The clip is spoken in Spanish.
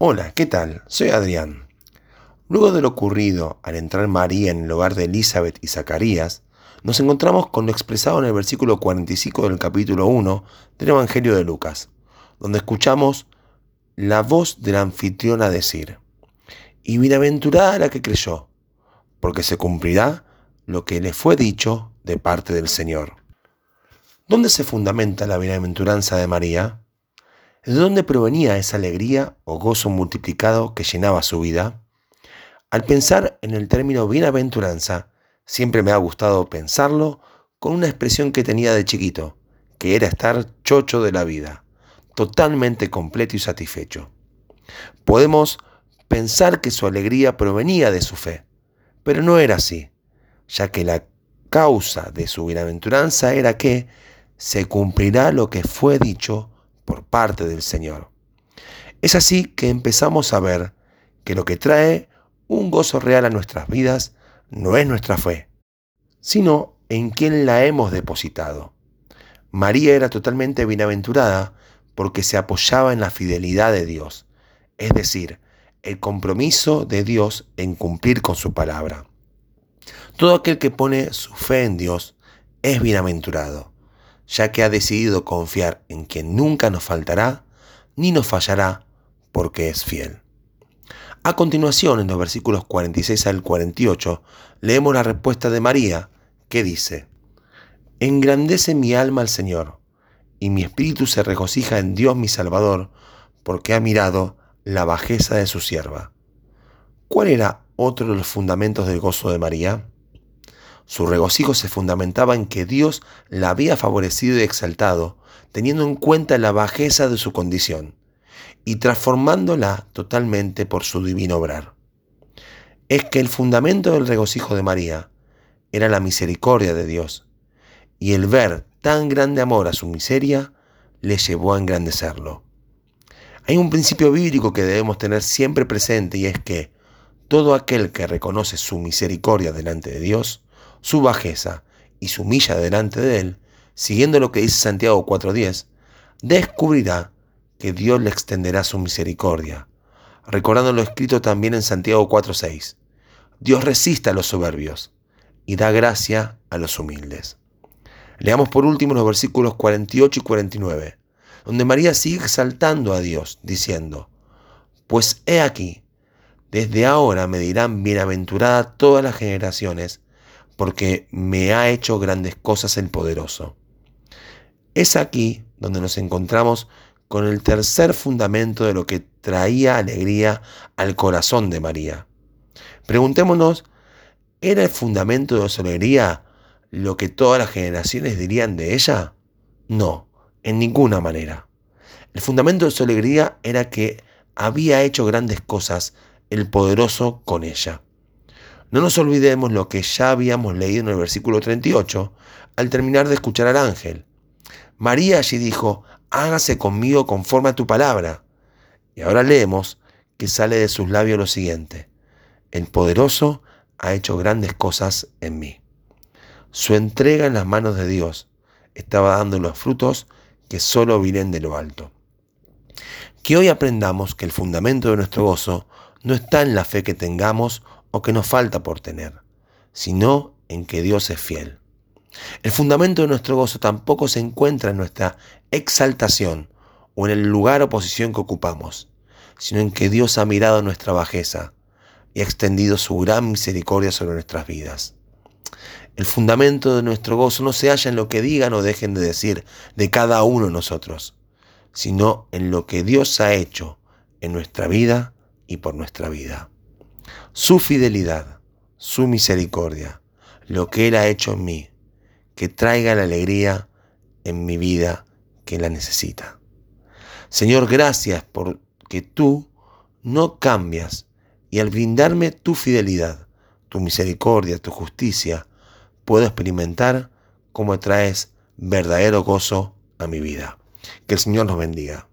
Hola, ¿qué tal? Soy Adrián. Luego de lo ocurrido al entrar María en el hogar de Elizabeth y Zacarías, nos encontramos con lo expresado en el versículo 45 del capítulo 1 del Evangelio de Lucas, donde escuchamos la voz de la anfitriona decir, y bienaventurada la que creyó, porque se cumplirá lo que le fue dicho de parte del Señor. ¿Dónde se fundamenta la bienaventuranza de María? ¿De dónde provenía esa alegría o gozo multiplicado que llenaba su vida? Al pensar en el término bienaventuranza, siempre me ha gustado pensarlo con una expresión que tenía de chiquito, que era estar chocho de la vida, totalmente completo y satisfecho. Podemos pensar que su alegría provenía de su fe, pero no era así, ya que la causa de su bienaventuranza era que se cumplirá lo que fue dicho por parte del Señor. Es así que empezamos a ver que lo que trae un gozo real a nuestras vidas no es nuestra fe, sino en quien la hemos depositado. María era totalmente bienaventurada porque se apoyaba en la fidelidad de Dios, es decir, el compromiso de Dios en cumplir con su palabra. Todo aquel que pone su fe en Dios es bienaventurado ya que ha decidido confiar en quien nunca nos faltará ni nos fallará porque es fiel. A continuación, en los versículos 46 al 48, leemos la respuesta de María, que dice, Engrandece mi alma al Señor, y mi espíritu se regocija en Dios mi Salvador, porque ha mirado la bajeza de su sierva. ¿Cuál era otro de los fundamentos del gozo de María? Su regocijo se fundamentaba en que Dios la había favorecido y exaltado, teniendo en cuenta la bajeza de su condición y transformándola totalmente por su divino obrar. Es que el fundamento del regocijo de María era la misericordia de Dios, y el ver tan grande amor a su miseria le llevó a engrandecerlo. Hay un principio bíblico que debemos tener siempre presente y es que todo aquel que reconoce su misericordia delante de Dios, su bajeza y su humilla delante de él, siguiendo lo que dice Santiago 4.10, descubrirá que Dios le extenderá su misericordia, recordando lo escrito también en Santiago 4.6. Dios resiste a los soberbios y da gracia a los humildes. Leamos por último los versículos 48 y 49, donde María sigue exaltando a Dios, diciendo, Pues he aquí, desde ahora me dirán bienaventurada todas las generaciones, porque me ha hecho grandes cosas el poderoso. Es aquí donde nos encontramos con el tercer fundamento de lo que traía alegría al corazón de María. Preguntémonos, ¿era el fundamento de su alegría lo que todas las generaciones dirían de ella? No, en ninguna manera. El fundamento de su alegría era que había hecho grandes cosas el poderoso con ella. No nos olvidemos lo que ya habíamos leído en el versículo 38 al terminar de escuchar al ángel. María allí dijo, hágase conmigo conforme a tu palabra. Y ahora leemos que sale de sus labios lo siguiente, el poderoso ha hecho grandes cosas en mí. Su entrega en las manos de Dios estaba dando los frutos que solo vienen de lo alto. Que hoy aprendamos que el fundamento de nuestro gozo no está en la fe que tengamos o que nos falta por tener, sino en que Dios es fiel. El fundamento de nuestro gozo tampoco se encuentra en nuestra exaltación o en el lugar o posición que ocupamos, sino en que Dios ha mirado nuestra bajeza y ha extendido su gran misericordia sobre nuestras vidas. El fundamento de nuestro gozo no se halla en lo que digan o dejen de decir de cada uno de nosotros, sino en lo que Dios ha hecho en nuestra vida y por nuestra vida su fidelidad, su misericordia, lo que Él ha hecho en mí, que traiga la alegría en mi vida que la necesita. Señor, gracias porque tú no cambias y al brindarme tu fidelidad, tu misericordia, tu justicia, puedo experimentar cómo traes verdadero gozo a mi vida. Que el Señor nos bendiga.